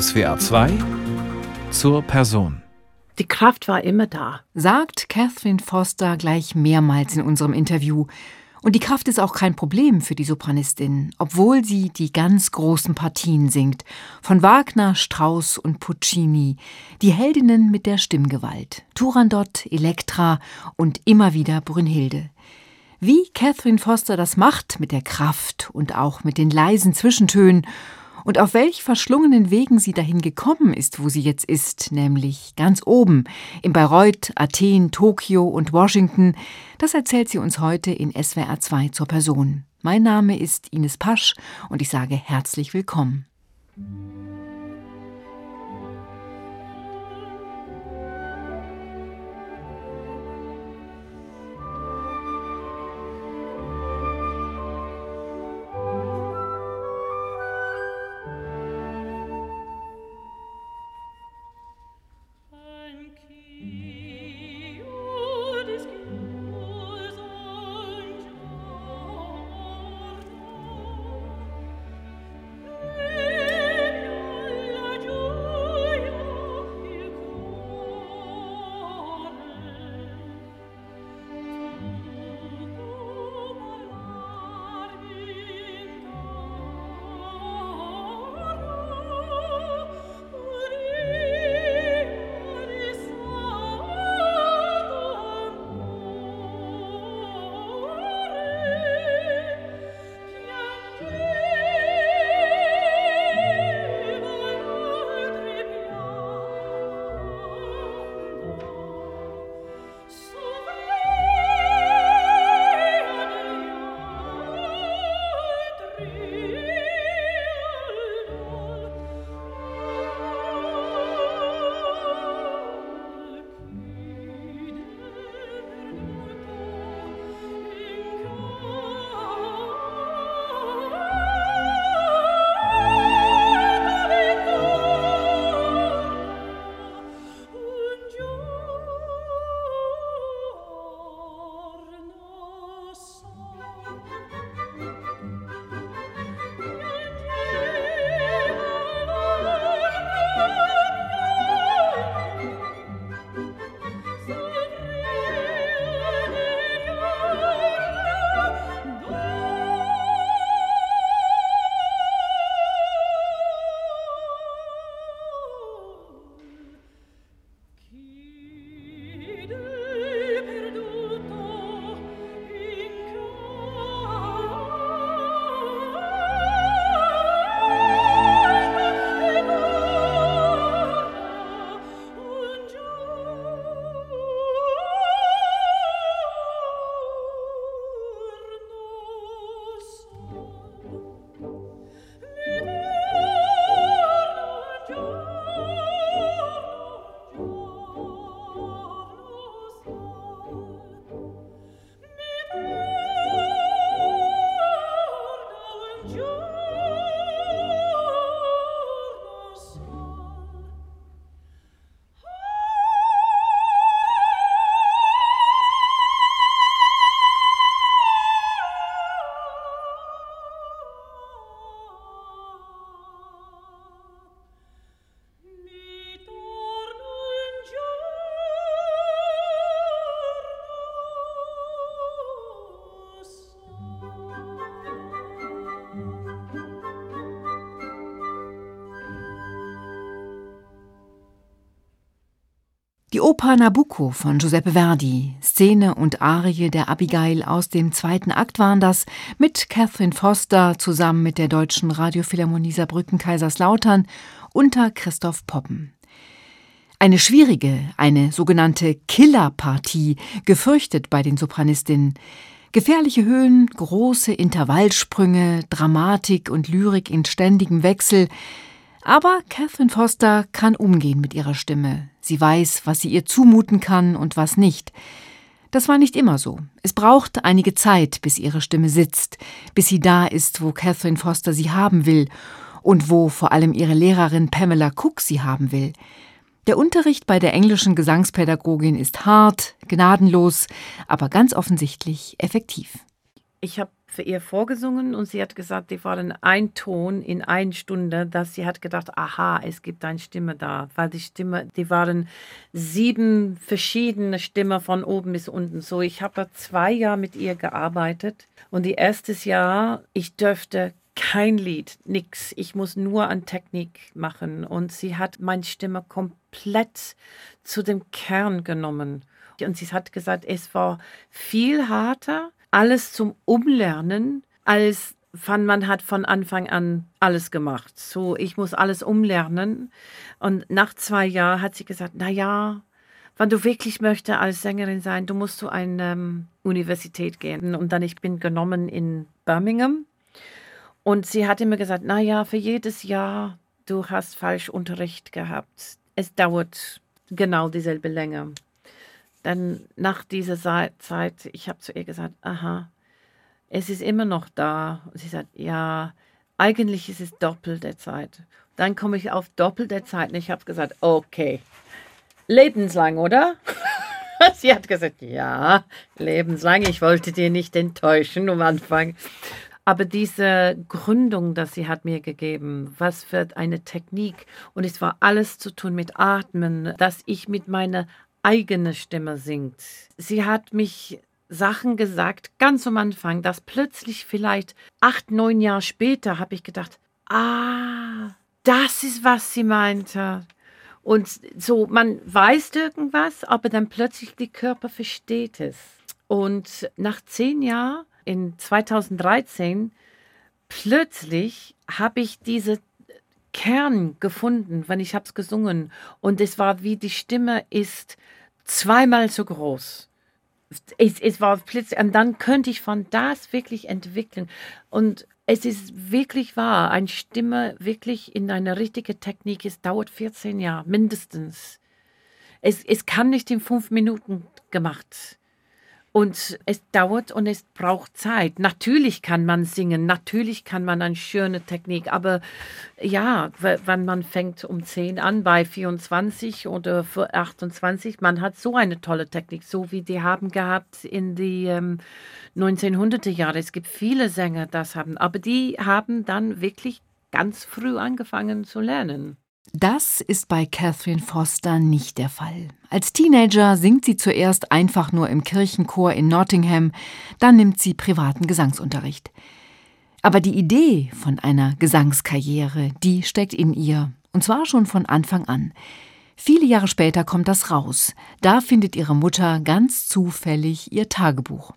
SWA 2 zur Person. Die Kraft war immer da, sagt Catherine Foster gleich mehrmals in unserem Interview. Und die Kraft ist auch kein Problem für die Sopranistin, obwohl sie die ganz großen Partien singt. Von Wagner, Strauss und Puccini. Die Heldinnen mit der Stimmgewalt. Turandot, Elektra und immer wieder Brünnhilde. Wie Catherine Foster das macht mit der Kraft und auch mit den leisen Zwischentönen und auf welch verschlungenen Wegen sie dahin gekommen ist, wo sie jetzt ist, nämlich ganz oben, in Bayreuth, Athen, Tokio und Washington, das erzählt sie uns heute in SWR 2 zur Person. Mein Name ist Ines Pasch und ich sage herzlich willkommen. Oper Nabucco von Giuseppe Verdi, Szene und Arie der Abigail aus dem zweiten Akt waren das, mit Catherine Foster zusammen mit der Deutschen Radiophilharmonie Saarbrücken Kaiserslautern unter Christoph Poppen. Eine schwierige, eine sogenannte Killerpartie, gefürchtet bei den Sopranistinnen. Gefährliche Höhen, große Intervallsprünge, Dramatik und Lyrik in ständigem Wechsel, aber Catherine Foster kann umgehen mit ihrer Stimme. Sie weiß, was sie ihr zumuten kann und was nicht. Das war nicht immer so. Es braucht einige Zeit, bis ihre Stimme sitzt, bis sie da ist, wo Catherine Foster sie haben will und wo vor allem ihre Lehrerin Pamela Cook sie haben will. Der Unterricht bei der englischen Gesangspädagogin ist hart, gnadenlos, aber ganz offensichtlich effektiv. Ich habe für ihr vorgesungen und sie hat gesagt, die waren ein Ton in einer Stunde, dass sie hat gedacht, aha, es gibt eine Stimme da, weil die Stimme, die waren sieben verschiedene Stimmen von oben bis unten. So, ich habe zwei Jahre mit ihr gearbeitet und die erste Jahr, ich dürfte kein Lied, nix. Ich muss nur an Technik machen und sie hat meine Stimme komplett zu dem Kern genommen. Und sie hat gesagt, es war viel harter, alles zum Umlernen, als von man hat von Anfang an alles gemacht. So, ich muss alles umlernen. Und nach zwei Jahren hat sie gesagt, na ja, wenn du wirklich möchtest als Sängerin sein, du musst zu einer ähm, Universität gehen. Und dann ich bin genommen in Birmingham. Und sie hat immer gesagt, na ja, für jedes Jahr du hast falsch Unterricht gehabt. Es dauert genau dieselbe Länge. Dann nach dieser Zeit, ich habe zu ihr gesagt, aha, es ist immer noch da. Und sie sagt, ja, eigentlich ist es doppelte Zeit. Dann komme ich auf doppelte Zeit und ich habe gesagt, okay, lebenslang, oder? sie hat gesagt, ja, lebenslang. Ich wollte dir nicht enttäuschen am Anfang. Aber diese Gründung, dass sie hat mir gegeben, was für eine Technik und es war alles zu tun mit Atmen, dass ich mit meiner eigene Stimme singt. Sie hat mich Sachen gesagt, ganz am Anfang, dass plötzlich vielleicht acht, neun Jahre später habe ich gedacht, ah, das ist, was sie meinte. Und so, man weiß irgendwas, aber dann plötzlich der Körper versteht es. Und nach zehn Jahren, in 2013, plötzlich habe ich diese Kern gefunden, wenn ich habe es gesungen. Und es war wie die Stimme ist zweimal so groß. Es, es war plötzlich, und dann könnte ich von das wirklich entwickeln. Und es ist wirklich wahr, eine Stimme wirklich in eine richtige Technik, es dauert 14 Jahre, mindestens. Es, es kann nicht in fünf Minuten gemacht. Und es dauert und es braucht Zeit. Natürlich kann man singen, natürlich kann man eine schöne Technik, aber ja, wenn man fängt um 10 an bei 24 oder 28, man hat so eine tolle Technik, so wie die haben gehabt in die ähm, 1900er Jahre. Es gibt viele Sänger, das haben, aber die haben dann wirklich ganz früh angefangen zu lernen. Das ist bei Catherine Foster nicht der Fall. Als Teenager singt sie zuerst einfach nur im Kirchenchor in Nottingham, dann nimmt sie privaten Gesangsunterricht. Aber die Idee von einer Gesangskarriere, die steckt in ihr, und zwar schon von Anfang an. Viele Jahre später kommt das raus. Da findet ihre Mutter ganz zufällig ihr Tagebuch.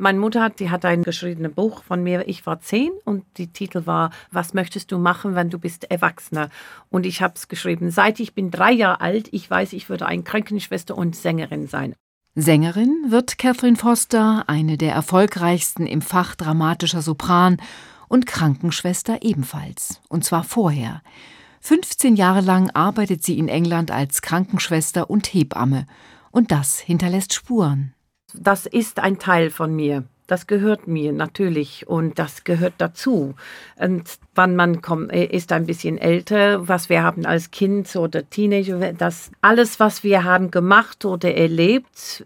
Meine Mutter hat, die hat ein geschriebenes Buch von mir. Ich war zehn und die Titel war Was möchtest du machen, wenn du bist Erwachsener? Und ich habe es geschrieben. Seit ich bin drei Jahre alt, ich weiß, ich würde eine Krankenschwester und Sängerin sein. Sängerin wird Catherine Foster, eine der erfolgreichsten im Fach dramatischer Sopran und Krankenschwester ebenfalls. Und zwar vorher. 15 Jahre lang arbeitet sie in England als Krankenschwester und Hebamme. Und das hinterlässt Spuren das ist ein Teil von mir. Das gehört mir natürlich und das gehört dazu. Und wann man kommt, äh, ist ein bisschen älter, was wir haben als Kind oder Teenager, das alles, was wir haben gemacht oder erlebt,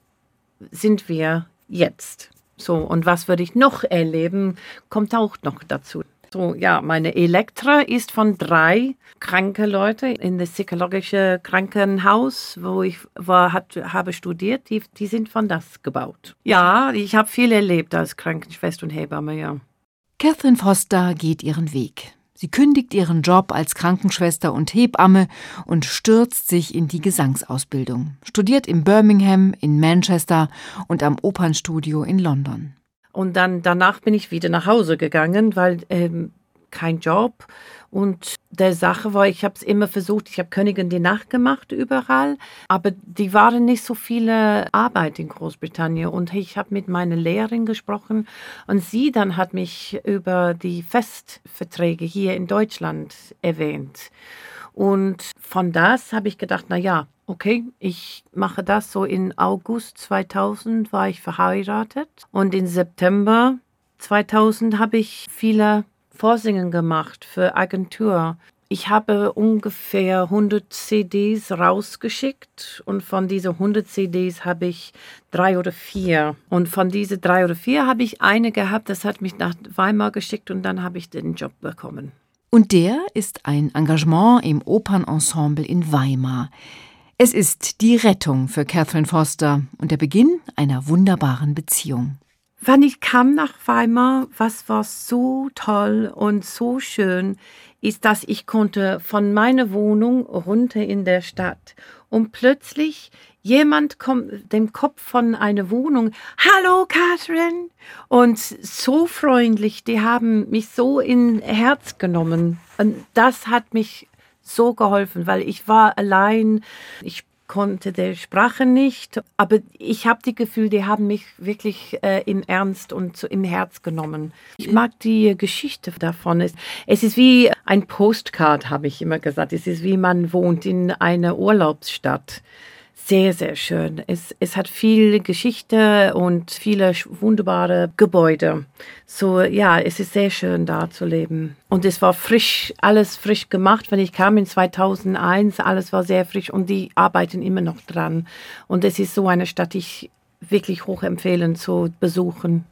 sind wir jetzt. So, und was würde ich noch erleben, kommt auch noch dazu. So, ja, meine Elektra ist von drei kranke Leute in das psychologische Krankenhaus, wo ich war, hat, habe studiert. Die, die sind von das gebaut. Ja, ich habe viel erlebt als Krankenschwester und Hebamme, ja. Catherine Foster geht ihren Weg. Sie kündigt ihren Job als Krankenschwester und Hebamme und stürzt sich in die Gesangsausbildung. Studiert in Birmingham, in Manchester und am Opernstudio in London. Und dann danach bin ich wieder nach Hause gegangen, weil ähm, kein Job. Und der Sache war, ich habe es immer versucht, ich habe Königin die Nacht gemacht überall, aber die waren nicht so viele Arbeit in Großbritannien. Und ich habe mit meiner Lehrerin gesprochen und sie dann hat mich über die Festverträge hier in Deutschland erwähnt. Und von das habe ich gedacht, na ja, okay, ich mache das so in August 2000 war ich verheiratet und in September 2000 habe ich viele Vorsingen gemacht für Agentur. Ich habe ungefähr 100 CDs rausgeschickt und von diesen 100 CDs habe ich drei oder vier. Und von diesen drei oder vier habe ich eine gehabt, das hat mich nach Weimar geschickt und dann habe ich den Job bekommen. Und der ist ein Engagement im Opernensemble in Weimar. Es ist die Rettung für Catherine Foster und der Beginn einer wunderbaren Beziehung. Wann ich kam nach Weimar, was war so toll und so schön, ist, dass ich konnte von meiner Wohnung runter in der Stadt und plötzlich jemand kommt dem Kopf von einer Wohnung, hallo Catherine, und so freundlich, die haben mich so in Herz genommen. Und das hat mich so geholfen, weil ich war allein. Ich konnte der Sprache nicht, aber ich habe das Gefühl, die haben mich wirklich äh, im Ernst und so im Herz genommen. Ich mag die Geschichte davon. Es, es ist wie ein Postcard, habe ich immer gesagt. Es ist wie man wohnt in einer Urlaubsstadt sehr, sehr schön. Es, es hat viel Geschichte und viele wunderbare Gebäude. So, ja, es ist sehr schön da zu leben. Und es war frisch, alles frisch gemacht. Wenn ich kam in 2001, alles war sehr frisch und die arbeiten immer noch dran. Und es ist so eine Stadt, die ich wirklich hoch empfehlen zu besuchen.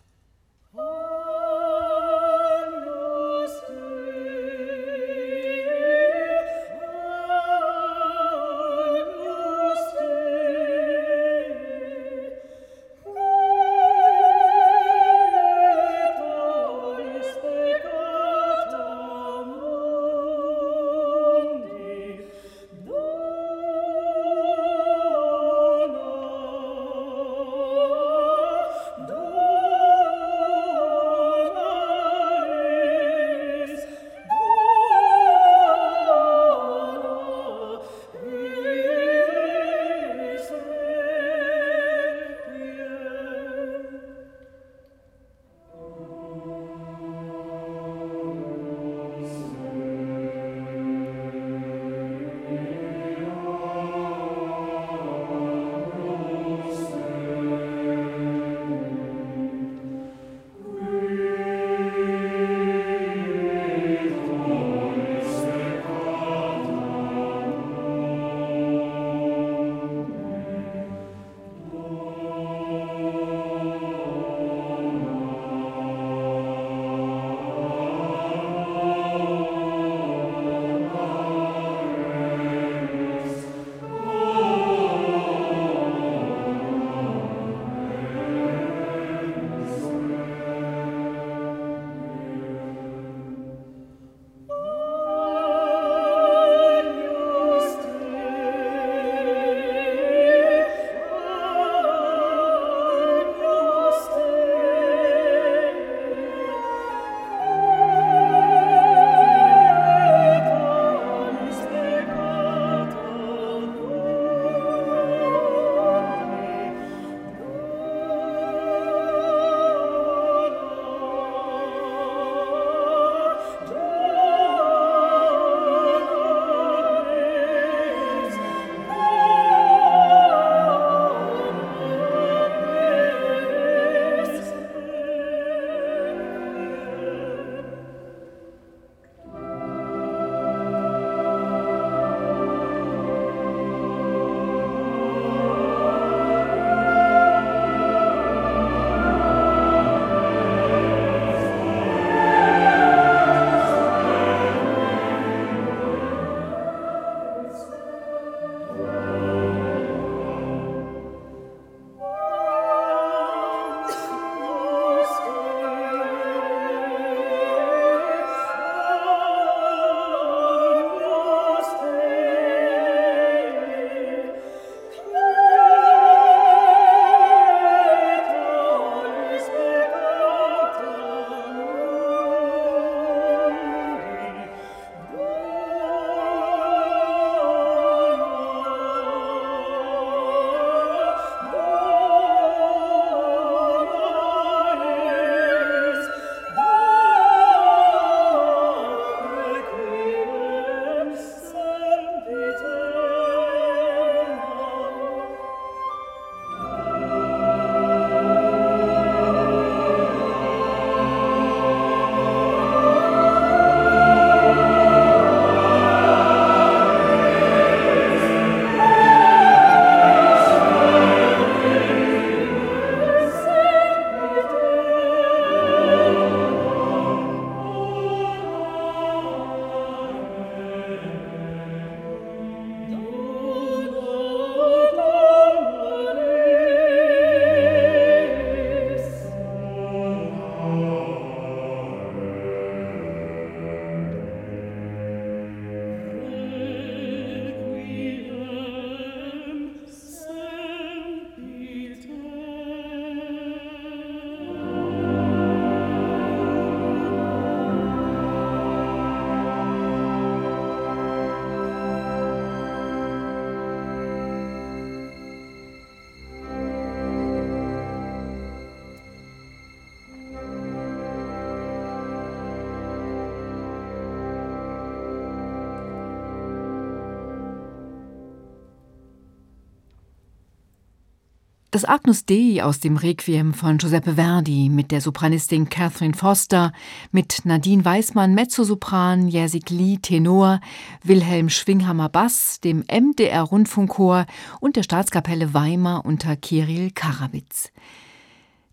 Das Agnus Dei aus dem Requiem von Giuseppe Verdi mit der Sopranistin Catherine Foster, mit Nadine Weismann Mezzosopran, Jersik Lee Tenor, Wilhelm Schwinghammer Bass, dem MDR Rundfunkchor und der Staatskapelle Weimar unter Kirill Karabitz.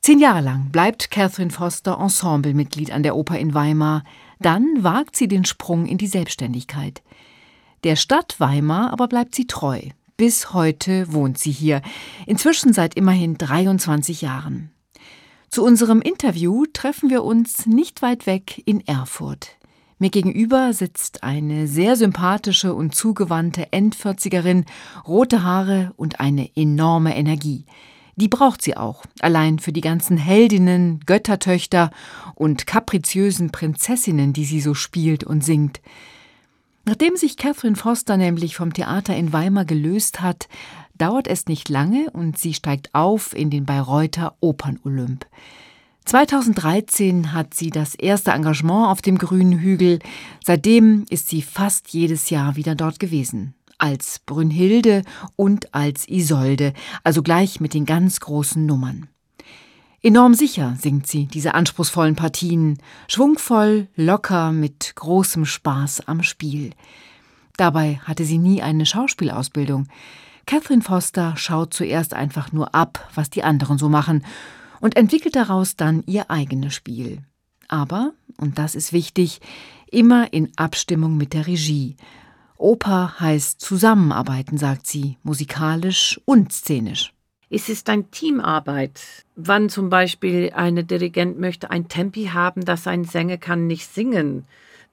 Zehn Jahre lang bleibt Catherine Foster Ensemblemitglied an der Oper in Weimar, dann wagt sie den Sprung in die Selbstständigkeit. Der Stadt Weimar aber bleibt sie treu. Bis heute wohnt sie hier, inzwischen seit immerhin 23 Jahren. Zu unserem Interview treffen wir uns nicht weit weg in Erfurt. Mir gegenüber sitzt eine sehr sympathische und zugewandte Endvierzigerin, rote Haare und eine enorme Energie. Die braucht sie auch, allein für die ganzen Heldinnen, Göttertöchter und kapriziösen Prinzessinnen, die sie so spielt und singt. Nachdem sich Catherine Foster nämlich vom Theater in Weimar gelöst hat, dauert es nicht lange und sie steigt auf in den Bayreuther Opernolymp. 2013 hat sie das erste Engagement auf dem grünen Hügel. Seitdem ist sie fast jedes Jahr wieder dort gewesen. Als Brünnhilde und als Isolde, also gleich mit den ganz großen Nummern. Enorm sicher singt sie diese anspruchsvollen Partien, schwungvoll, locker, mit großem Spaß am Spiel. Dabei hatte sie nie eine Schauspielausbildung. Catherine Foster schaut zuerst einfach nur ab, was die anderen so machen, und entwickelt daraus dann ihr eigenes Spiel. Aber, und das ist wichtig, immer in Abstimmung mit der Regie. Oper heißt zusammenarbeiten, sagt sie, musikalisch und szenisch. Es ist eine Teamarbeit. Wann zum Beispiel eine Dirigent möchte ein Tempi haben, dass ein Sänger kann nicht singen,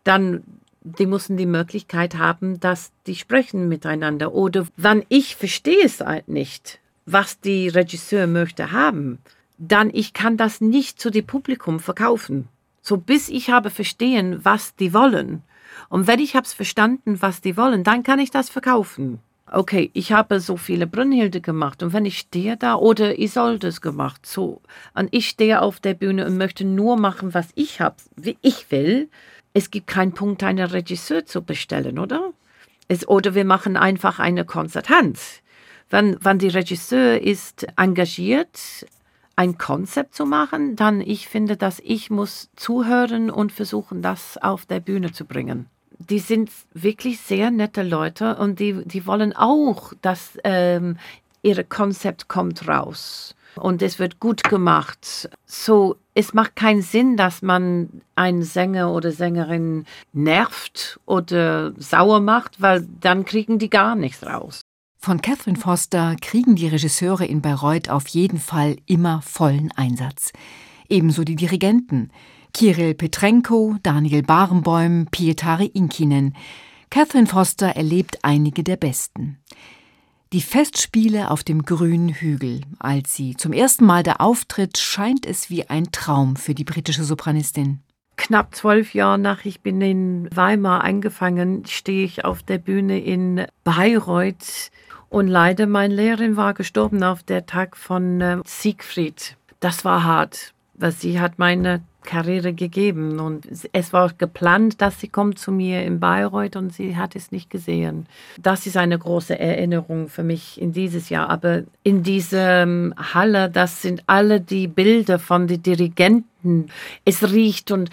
dann die müssen die Möglichkeit haben, dass die sprechen miteinander. Oder wann ich verstehe es halt nicht, was die Regisseur möchte haben, dann ich kann das nicht zu dem Publikum verkaufen. So bis ich habe verstehen, was die wollen. Und wenn ich habe verstanden, was die wollen, dann kann ich das verkaufen okay, ich habe so viele Brünnhilde gemacht und wenn ich stehe da oder Isolde es gemacht, so und ich stehe auf der Bühne und möchte nur machen, was ich habe, wie ich will, es gibt keinen Punkt, einen Regisseur zu bestellen, oder? Es, oder wir machen einfach eine Konzertanz. Wenn, wenn die Regisseur ist engagiert, ein Konzept zu machen, dann ich finde, dass ich muss zuhören und versuchen, das auf der Bühne zu bringen die sind wirklich sehr nette Leute und die, die wollen auch, dass ähm, ihr Konzept kommt raus und es wird gut gemacht. So, es macht keinen Sinn, dass man einen Sänger oder Sängerin nervt oder sauer macht, weil dann kriegen die gar nichts raus. Von Catherine Foster kriegen die Regisseure in Bayreuth auf jeden Fall immer vollen Einsatz. Ebenso die Dirigenten. Kirill Petrenko, Daniel Barenbäum, Pietari Inkinen. Catherine Foster erlebt einige der besten. Die Festspiele auf dem grünen Hügel. Als sie zum ersten Mal da auftritt, scheint es wie ein Traum für die britische Sopranistin. Knapp zwölf Jahre nach ich bin in Weimar angefangen, stehe ich auf der Bühne in Bayreuth und leider meine Lehrerin war gestorben auf der Tag von äh, Siegfried. Das war hart, weil sie hat meine Karriere gegeben. Und es war geplant, dass sie kommt zu mir in Bayreuth und sie hat es nicht gesehen. Das ist eine große Erinnerung für mich in dieses Jahr. Aber in dieser Halle, das sind alle die Bilder von den Dirigenten. Es riecht und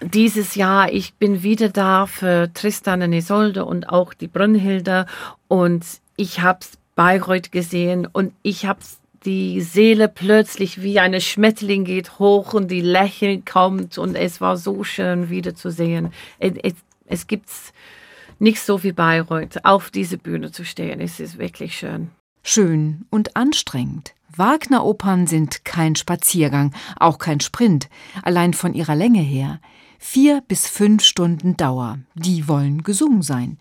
dieses Jahr, ich bin wieder da für Tristan und Isolde und auch die Brünnhilde und ich habe Bayreuth gesehen und ich habe die Seele plötzlich wie eine Schmetterling geht hoch und die Lächeln kommt und es war so schön wiederzusehen. Es, es, es gibt nicht so wie Bayreuth, auf diese Bühne zu stehen. Es ist wirklich schön. Schön und anstrengend. Wagner-Opern sind kein Spaziergang, auch kein Sprint, allein von ihrer Länge her. Vier bis fünf Stunden Dauer, die wollen gesungen sein.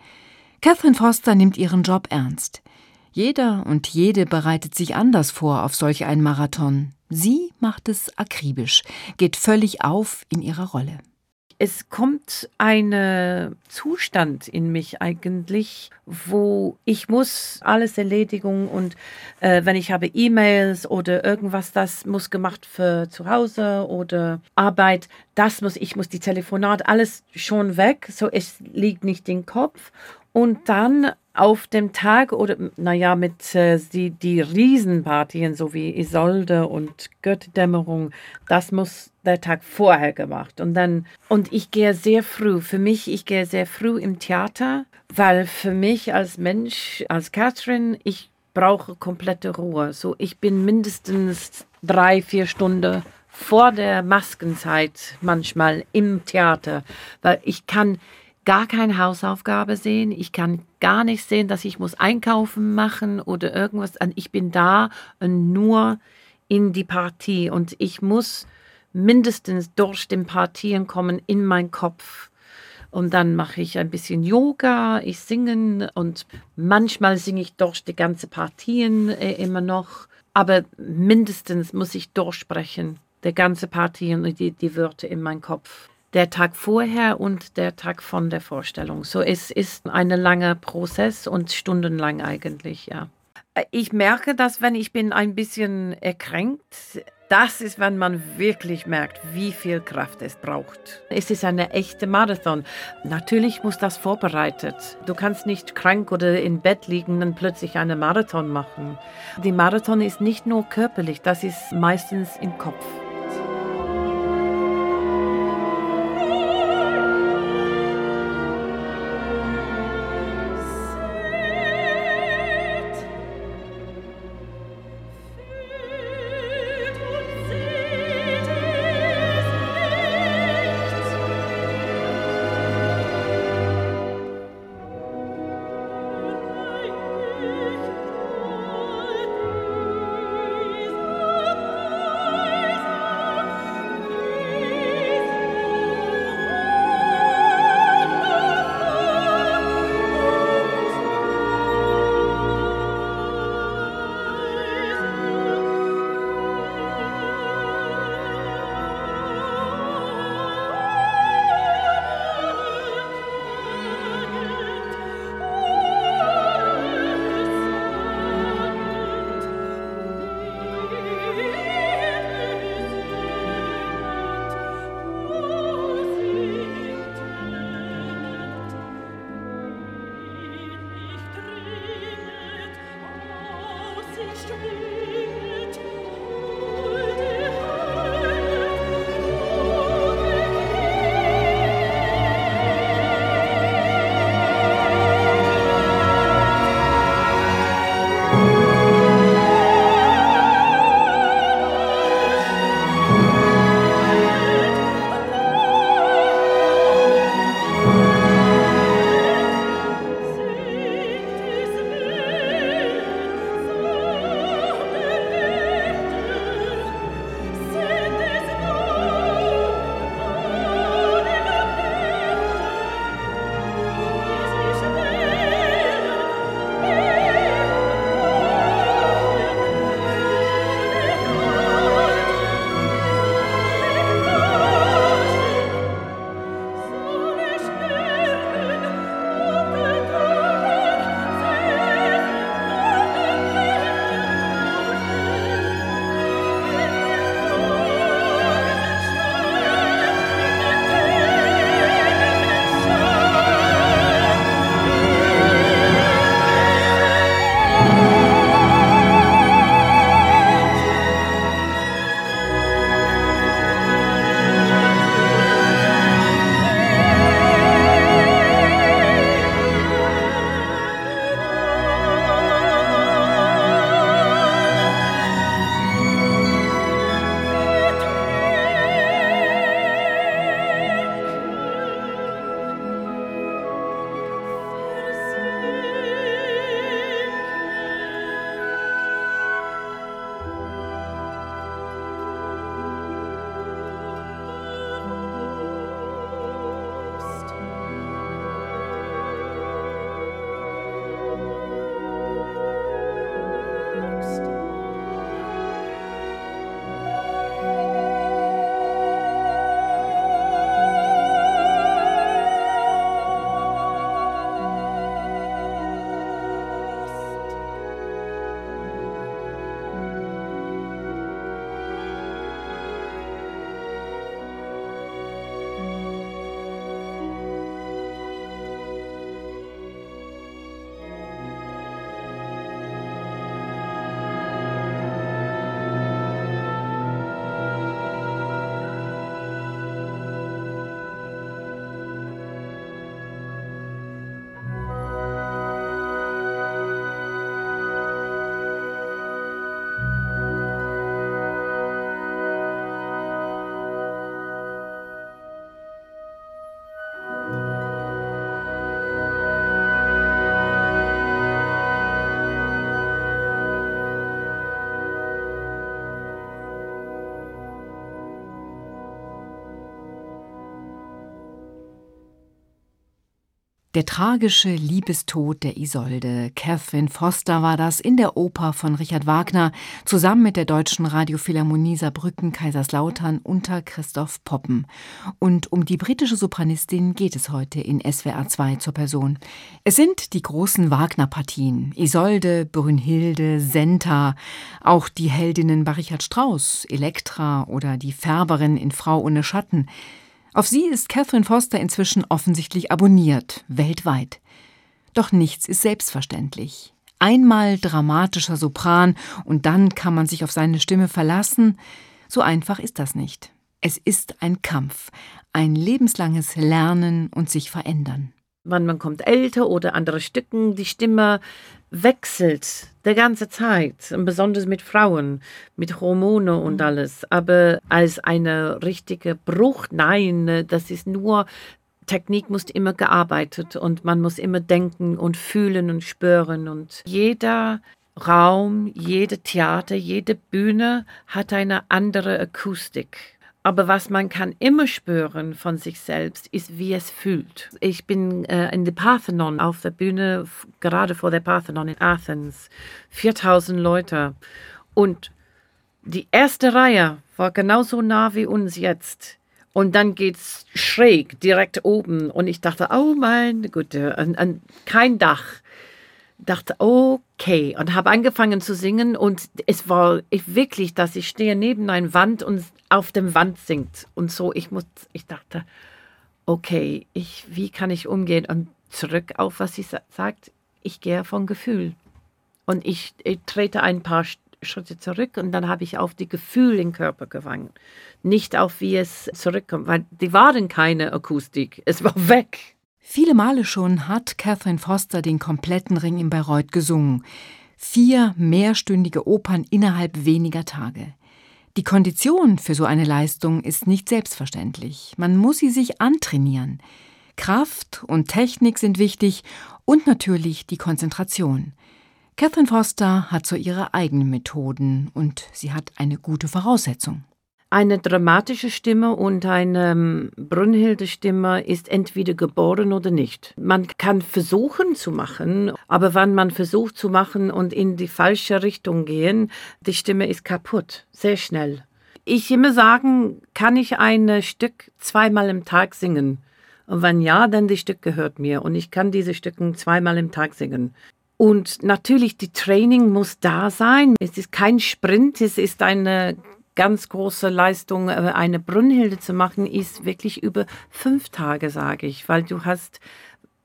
Catherine Foster nimmt ihren Job ernst. Jeder und jede bereitet sich anders vor auf solch einen Marathon. Sie macht es akribisch, geht völlig auf in ihrer Rolle. Es kommt ein Zustand in mich eigentlich, wo ich muss alles erledigen und äh, wenn ich habe E-Mails oder irgendwas, das muss gemacht für zu Hause oder Arbeit, das muss ich muss die Telefonat alles schon weg, so es liegt nicht im Kopf und dann auf dem Tag oder naja, mit äh, die, die Riesenpartien, so wie Isolde und Götterdämmerung, das muss der Tag vorher gemacht. Und dann, und ich gehe sehr früh, für mich, ich gehe sehr früh im Theater, weil für mich als Mensch, als Catherine, ich brauche komplette Ruhe. So, ich bin mindestens drei, vier Stunden vor der Maskenzeit manchmal im Theater, weil ich kann gar keine Hausaufgabe sehen. Ich kann gar nicht sehen, dass ich muss einkaufen machen oder irgendwas. Ich bin da nur in die Partie und ich muss mindestens durch den Partien kommen in meinen Kopf. Und dann mache ich ein bisschen Yoga, ich singe und manchmal singe ich durch die ganze Partien äh, immer noch. Aber mindestens muss ich durchsprechen, die ganze Partie und die, die Wörter in meinem Kopf der Tag vorher und der Tag von der Vorstellung. So es ist ein langer Prozess und stundenlang eigentlich, ja. Ich merke, dass wenn ich bin ein bisschen erkränkt, das ist, wenn man wirklich merkt, wie viel Kraft es braucht. Es ist eine echte Marathon. Natürlich muss das vorbereitet. Du kannst nicht krank oder in Bett liegen und plötzlich eine Marathon machen. Die Marathon ist nicht nur körperlich, das ist meistens im Kopf. Der tragische Liebestod der Isolde. Catherine Foster war das in der Oper von Richard Wagner zusammen mit der Deutschen Radiophilharmonie Saarbrücken Kaiserslautern unter Christoph Poppen. Und um die britische Sopranistin geht es heute in SWR 2 zur Person. Es sind die großen Wagner-Partien. Isolde, Brünnhilde, Senta, auch die Heldinnen bei Richard Strauss, Elektra oder die Färberin in Frau ohne Schatten. Auf sie ist Catherine Foster inzwischen offensichtlich abonniert, weltweit. Doch nichts ist selbstverständlich. Einmal dramatischer Sopran und dann kann man sich auf seine Stimme verlassen. So einfach ist das nicht. Es ist ein Kampf, ein lebenslanges Lernen und sich verändern. Wann man kommt älter oder andere Stücken, die Stimme wechselt die ganze Zeit, besonders mit Frauen, mit Hormone und mhm. alles. Aber als eine richtige Bruch, nein, das ist nur Technik muss immer gearbeitet und man muss immer denken und fühlen und spüren und jeder Raum, jede Theater, jede Bühne hat eine andere Akustik. Aber was man kann immer spüren von sich selbst, ist, wie es fühlt. Ich bin äh, in der Parthenon auf der Bühne, gerade vor der Parthenon in Athens, 4000 Leute. Und die erste Reihe war genauso nah wie uns jetzt. Und dann geht's schräg, direkt oben. Und ich dachte, oh und, und kein Dach dachte, okay, und habe angefangen zu singen und es war ich wirklich, dass ich stehe neben einer Wand und auf dem Wand singt und so. Ich muss, ich dachte, okay, ich, wie kann ich umgehen und zurück auf was sie sagt. Ich gehe von Gefühl und ich, ich trete ein paar Schritte zurück und dann habe ich auf die Gefühle im Körper gewandt, nicht auf wie es zurückkommt, weil die waren keine Akustik, es war weg. Viele Male schon hat Catherine Foster den kompletten Ring in Bayreuth gesungen. Vier mehrstündige Opern innerhalb weniger Tage. Die Kondition für so eine Leistung ist nicht selbstverständlich. Man muss sie sich antrainieren. Kraft und Technik sind wichtig und natürlich die Konzentration. Catherine Foster hat so ihre eigenen Methoden und sie hat eine gute Voraussetzung. Eine dramatische Stimme und eine ähm, Brünnhilde-Stimme ist entweder geboren oder nicht. Man kann versuchen zu machen, aber wenn man versucht zu machen und in die falsche Richtung gehen, die Stimme ist kaputt, sehr schnell. Ich immer sagen, kann ich ein Stück zweimal im Tag singen? Und wenn ja, dann das Stück gehört mir und ich kann diese Stücken zweimal im Tag singen. Und natürlich, die Training muss da sein. Es ist kein Sprint, es ist eine ganz große Leistung, äh, eine Brünnhilde zu machen, ist wirklich über fünf Tage, sage ich, weil du hast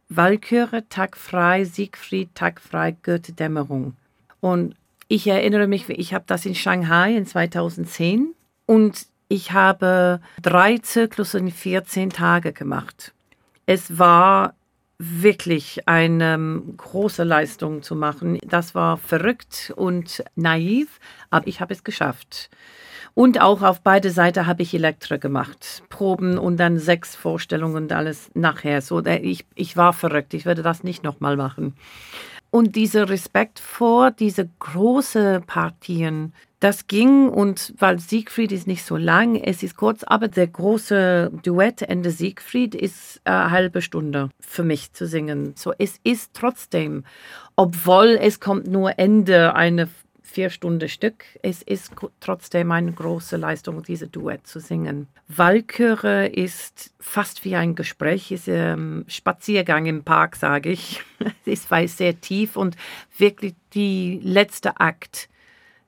Walküre, Tag frei, Siegfried, Tag frei, Goethe-Dämmerung. Und ich erinnere mich, ich habe das in Shanghai in 2010 und ich habe drei Zyklusse in 14 Tage gemacht. Es war wirklich eine große Leistung zu machen. Das war verrückt und naiv, aber ich habe es geschafft. Und auch auf beide Seiten habe ich Elektra gemacht. Proben und dann sechs Vorstellungen und alles nachher. So, ich, ich war verrückt. Ich werde das nicht nochmal machen. Und dieser Respekt vor diese großen Partien, das ging und weil Siegfried ist nicht so lang, es ist kurz, aber der große Duett Ende Siegfried ist eine halbe Stunde für mich zu singen. So, es ist trotzdem, obwohl es kommt nur Ende eine vier Stunden Stück. Es ist trotzdem eine große Leistung, diese Duett zu singen. Walküre ist fast wie ein Gespräch, ist ein ähm, Spaziergang im Park, sage ich. es ist sehr tief und wirklich die letzte Akt.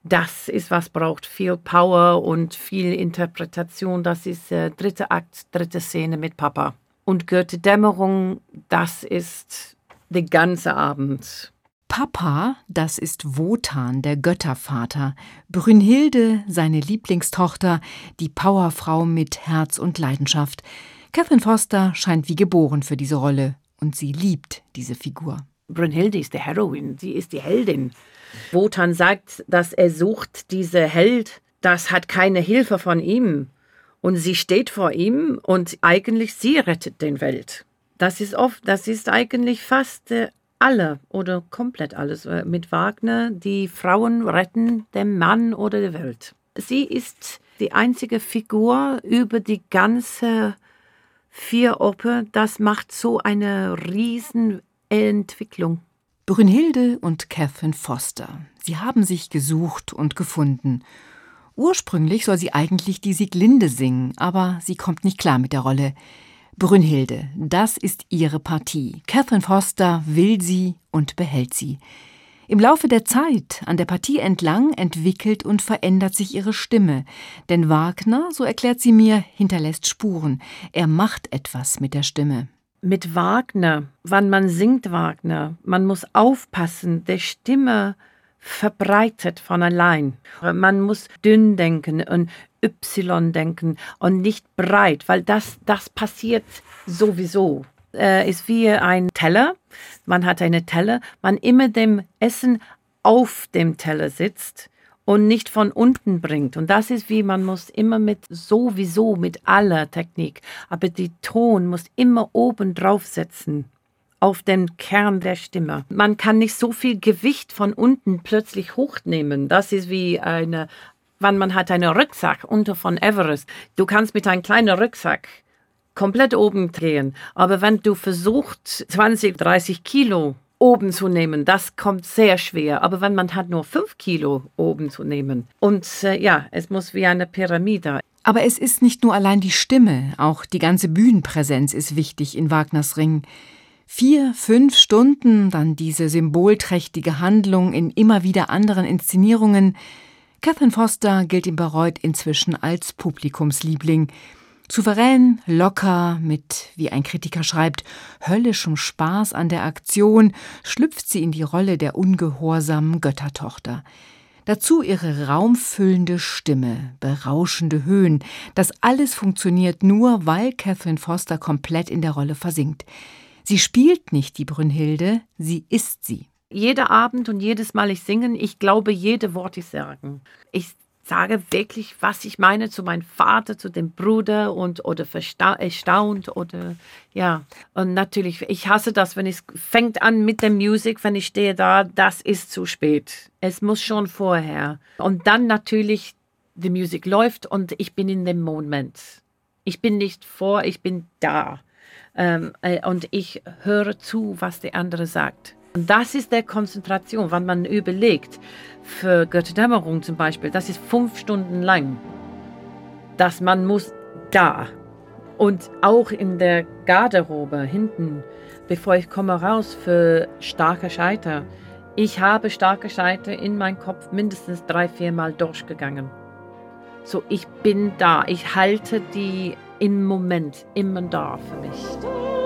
Das ist, was braucht viel Power und viel Interpretation. Das ist äh, dritte Akt, dritte Szene mit Papa. Und Goethe Dämmerung, das ist der ganze Abend. Papa, das ist Wotan, der Göttervater, Brünnhilde, seine Lieblingstochter, die Powerfrau mit Herz und Leidenschaft. Catherine Foster scheint wie geboren für diese Rolle und sie liebt diese Figur. Brünnhilde ist die Heroin, sie ist die Heldin. Wotan sagt, dass er sucht diese Held, das hat keine Hilfe von ihm. Und sie steht vor ihm und eigentlich sie rettet den Welt. Das ist oft, das ist eigentlich fast äh, alle oder komplett alles äh, mit Wagner, die Frauen retten den Mann oder die Welt. Sie ist die einzige Figur über die ganze vier Oper, das macht so eine Riesenentwicklung. Brünnhilde und Catherine Foster. Sie haben sich gesucht und gefunden. Ursprünglich soll sie eigentlich die Sieglinde singen, aber sie kommt nicht klar mit der Rolle. Brünnhilde, das ist ihre Partie. Catherine Foster will sie und behält sie. Im Laufe der Zeit an der Partie entlang entwickelt und verändert sich ihre Stimme, denn Wagner, so erklärt sie mir, hinterlässt Spuren. Er macht etwas mit der Stimme. Mit Wagner, wann man singt Wagner, man muss aufpassen, der Stimme verbreitet von allein. Man muss dünn denken und Y denken und nicht breit, weil das, das passiert sowieso äh, ist wie ein Teller. Man hat eine Teller, man immer dem Essen auf dem Teller sitzt und nicht von unten bringt. Und das ist wie man muss immer mit sowieso mit aller Technik, aber die Ton muss immer oben drauf setzen auf den Kern der Stimme. Man kann nicht so viel Gewicht von unten plötzlich hochnehmen. Das ist wie eine, wenn man hat einen Rucksack unter von Everest. Du kannst mit einem kleinen Rucksack komplett oben drehen. Aber wenn du versuchst, 20, 30 Kilo oben zu nehmen, das kommt sehr schwer. Aber wenn man hat nur 5 Kilo oben zu nehmen und äh, ja, es muss wie eine Pyramide. Aber es ist nicht nur allein die Stimme, auch die ganze Bühnenpräsenz ist wichtig in Wagners Ring. Vier, fünf Stunden, dann diese symbolträchtige Handlung in immer wieder anderen Inszenierungen. Catherine Foster gilt in Bayreuth inzwischen als Publikumsliebling. Souverän, locker, mit, wie ein Kritiker schreibt, höllischem Spaß an der Aktion, schlüpft sie in die Rolle der ungehorsamen Göttertochter. Dazu ihre raumfüllende Stimme, berauschende Höhen. Das alles funktioniert nur, weil Catherine Foster komplett in der Rolle versinkt. Sie spielt nicht die Brünnhilde, sie ist sie. Jeder Abend und jedes Mal ich singen, ich glaube jede Wort ich sagen. Ich sage wirklich, was ich meine zu meinem Vater, zu dem Bruder und oder erstaunt oder ja. Und natürlich, ich hasse das, wenn es fängt an mit der Musik, wenn ich stehe da, das ist zu spät. Es muss schon vorher. Und dann natürlich, die Musik läuft und ich bin in dem Moment. Ich bin nicht vor, ich bin da. Ähm, äh, und ich höre zu, was der andere sagt. Und das ist der Konzentration, wenn man überlegt, für Götterdämmerung zum Beispiel, das ist fünf Stunden lang, dass man muss da und auch in der Garderobe hinten, bevor ich komme raus für starke Scheiter. Ich habe starke Scheiter in meinem Kopf mindestens drei, vier Mal durchgegangen. So, ich bin da. Ich halte die im Moment immer da für mich.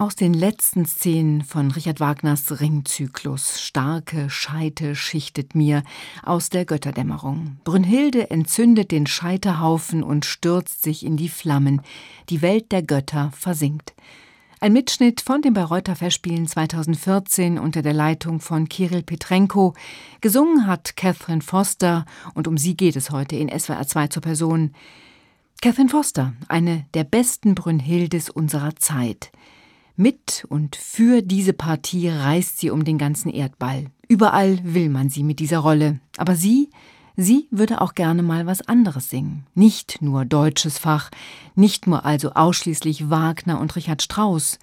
Aus den letzten Szenen von Richard Wagners Ringzyklus Starke Scheite schichtet mir aus der Götterdämmerung. Brünnhilde entzündet den Scheiterhaufen und stürzt sich in die Flammen. Die Welt der Götter versinkt. Ein Mitschnitt von den Bayreuther Festspielen 2014 unter der Leitung von Kirill Petrenko. Gesungen hat Catherine Foster und um sie geht es heute in SWR 2 zur Person. Catherine Foster, eine der besten Brünnhildes unserer Zeit. Mit und für diese Partie reist sie um den ganzen Erdball. Überall will man sie mit dieser Rolle. Aber sie, sie würde auch gerne mal was anderes singen. Nicht nur deutsches Fach, nicht nur also ausschließlich Wagner und Richard Strauss.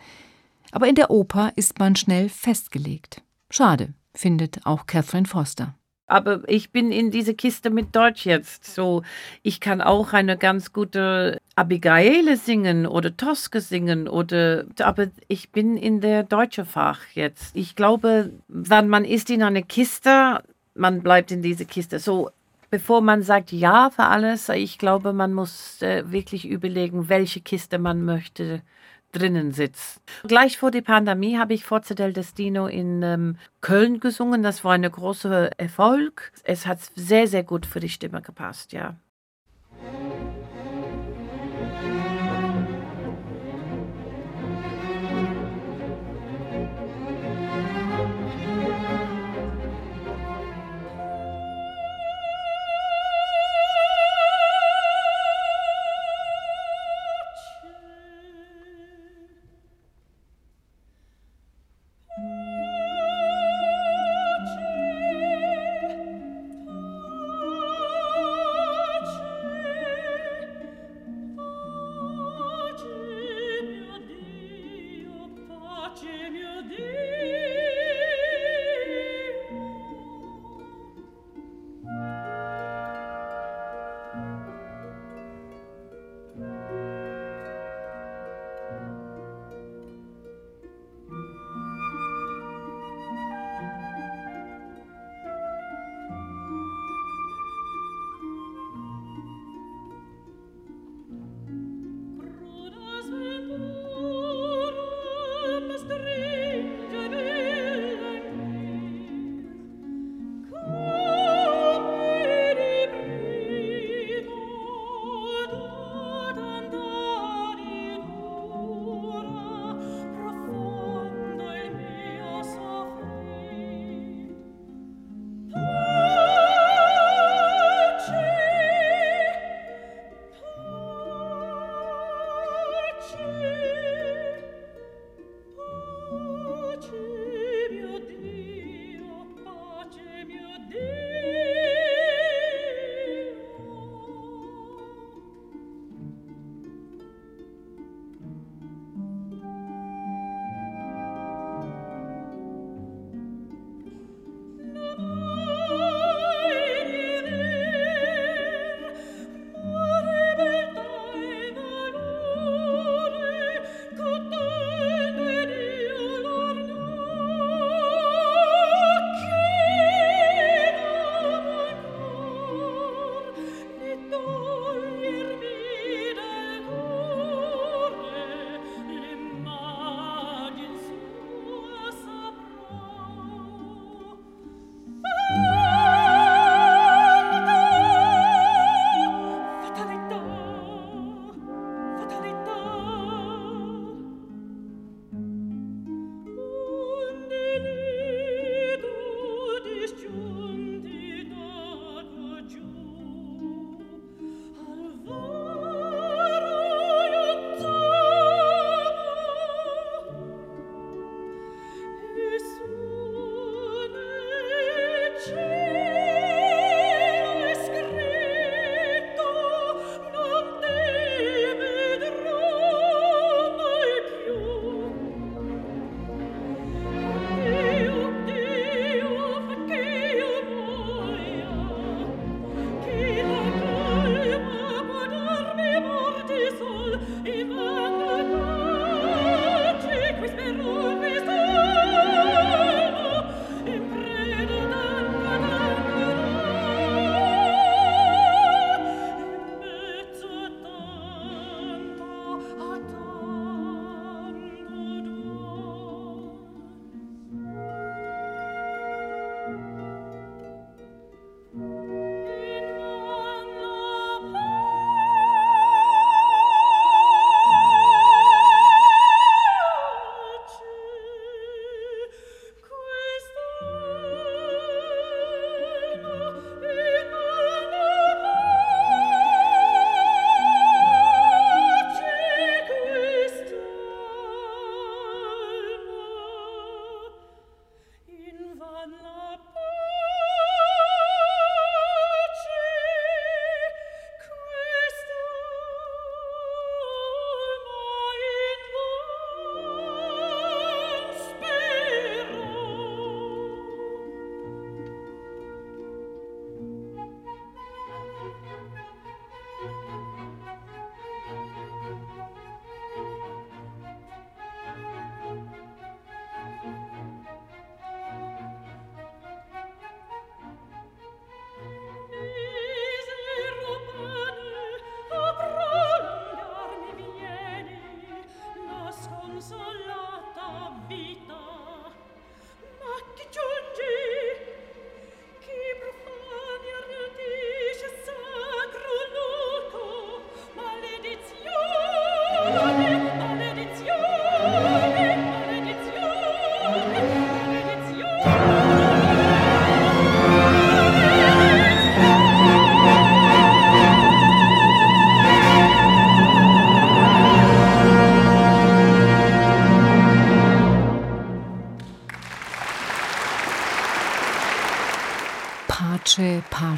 Aber in der Oper ist man schnell festgelegt. Schade, findet auch Catherine Foster aber ich bin in diese Kiste mit Deutsch jetzt. So, ich kann auch eine ganz gute Abigail singen oder Toske singen oder, aber ich bin in der deutsche Fach jetzt. Ich glaube, wenn man ist in einer Kiste, man bleibt in diese Kiste. So, bevor man sagt Ja für alles, ich glaube, man muss äh, wirklich überlegen, welche Kiste man möchte drinnen sitzt. Gleich vor der Pandemie habe ich Forza del Destino in ähm, Köln gesungen. Das war ein großer Erfolg. Es hat sehr, sehr gut für die Stimme gepasst, ja.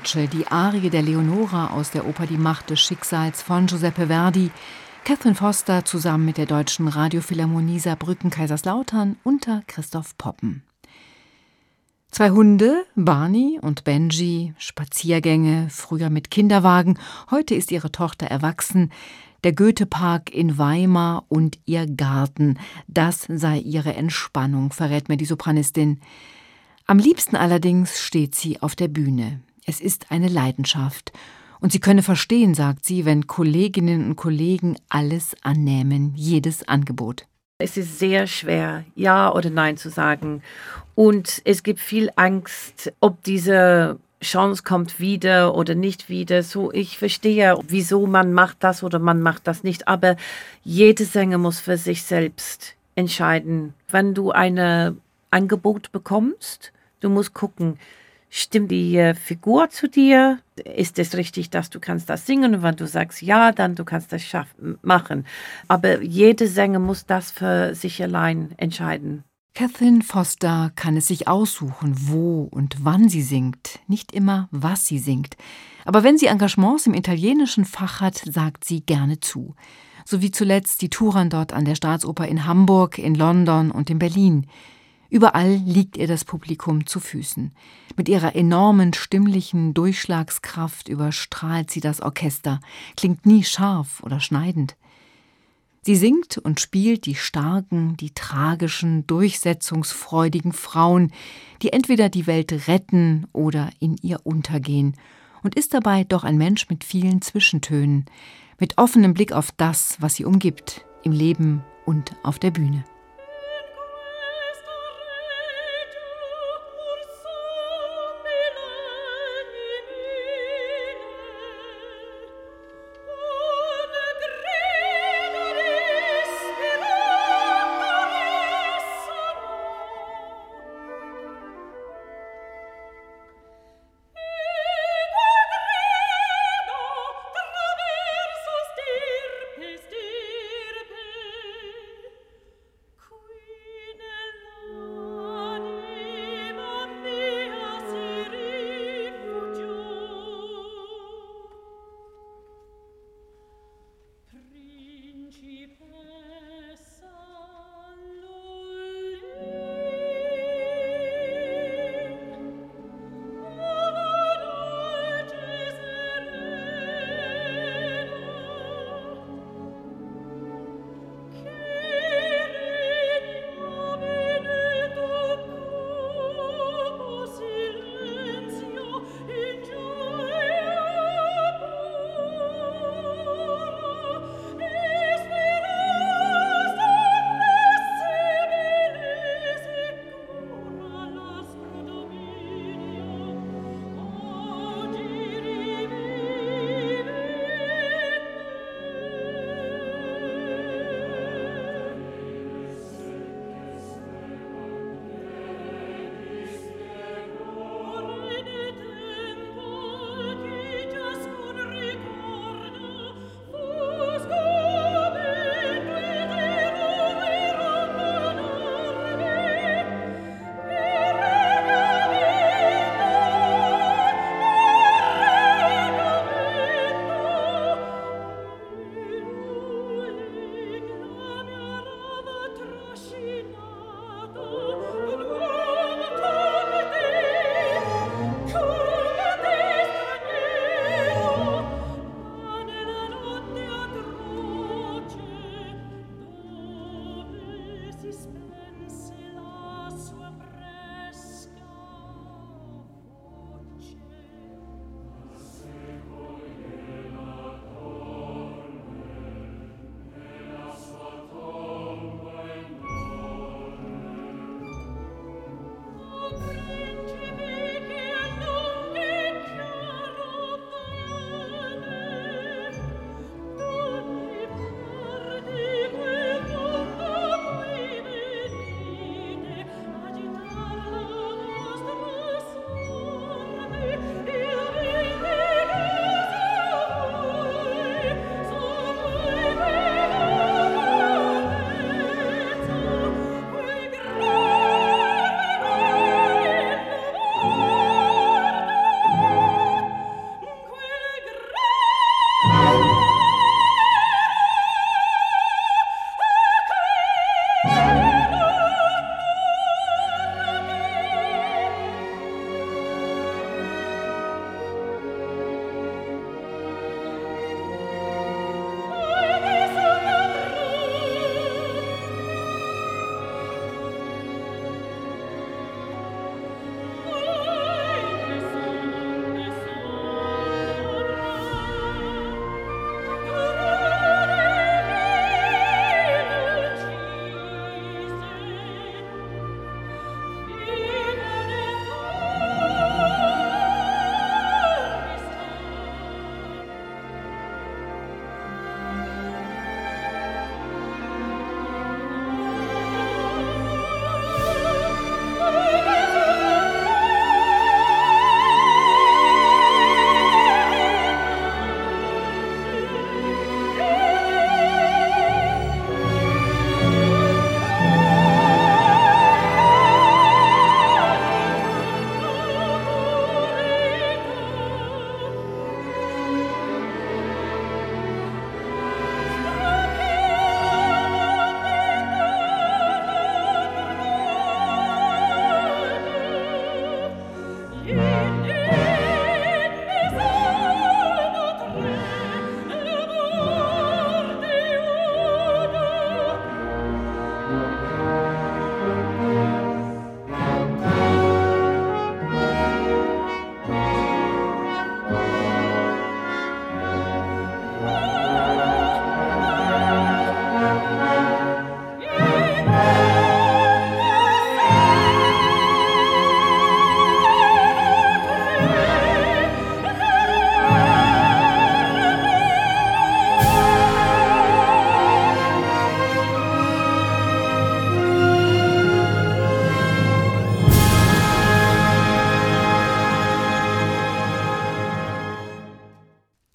Pace, die Arie der Leonora aus der Oper Die Macht des Schicksals von Giuseppe Verdi, Catherine Foster zusammen mit der Deutschen Radiophilharmonie Saarbrücken Kaiserslautern unter Christoph Poppen. Zwei Hunde, Barney und Benji, Spaziergänge, früher mit Kinderwagen, heute ist ihre Tochter erwachsen, der Goethepark in Weimar und ihr Garten, das sei ihre Entspannung, verrät mir die Sopranistin. Am liebsten allerdings steht sie auf der Bühne. Es ist eine Leidenschaft. Und sie könne verstehen, sagt sie, wenn Kolleginnen und Kollegen alles annehmen, jedes Angebot. Es ist sehr schwer, Ja oder Nein zu sagen. Und es gibt viel Angst, ob diese Chance kommt wieder oder nicht wieder. So, ich verstehe, wieso man macht das oder man macht das nicht. Aber jede Sänger muss für sich selbst entscheiden. Wenn du ein Angebot bekommst, du musst gucken, stimmt die äh, Figur zu dir? Ist es richtig, dass du kannst das singen? Und wenn du sagst ja, dann du kannst das schaffen, machen. Aber jede Sänger muss das für sich allein entscheiden. Catherine Foster kann es sich aussuchen, wo und wann sie singt, nicht immer, was sie singt. Aber wenn sie Engagements im italienischen Fach hat, sagt sie gerne zu. So wie zuletzt die Touren dort an der Staatsoper in Hamburg, in London und in Berlin. Überall liegt ihr das Publikum zu Füßen. Mit ihrer enormen stimmlichen Durchschlagskraft überstrahlt sie das Orchester, klingt nie scharf oder schneidend. Sie singt und spielt die starken, die tragischen, durchsetzungsfreudigen Frauen, die entweder die Welt retten oder in ihr untergehen, und ist dabei doch ein Mensch mit vielen Zwischentönen, mit offenem Blick auf das, was sie umgibt, im Leben und auf der Bühne.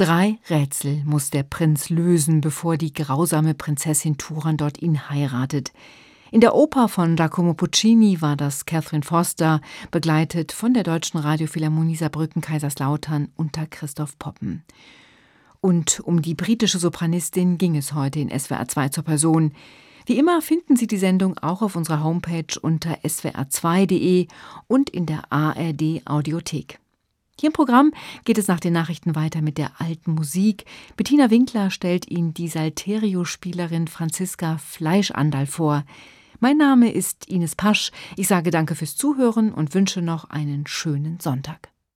Drei Rätsel muss der Prinz lösen, bevor die grausame Prinzessin Turandot ihn heiratet. In der Oper von Giacomo Puccini war das Catherine Foster, begleitet von der Deutschen Radiophilharmonie Saarbrücken Kaiserslautern unter Christoph Poppen. Und um die britische Sopranistin ging es heute in SWR 2 zur Person. Wie immer finden Sie die Sendung auch auf unserer Homepage unter swr2.de und in der ARD Audiothek. Hier im Programm geht es nach den Nachrichten weiter mit der alten Musik. Bettina Winkler stellt Ihnen die Salterio-Spielerin Franziska Fleischandal vor. Mein Name ist Ines Pasch. Ich sage danke fürs Zuhören und wünsche noch einen schönen Sonntag.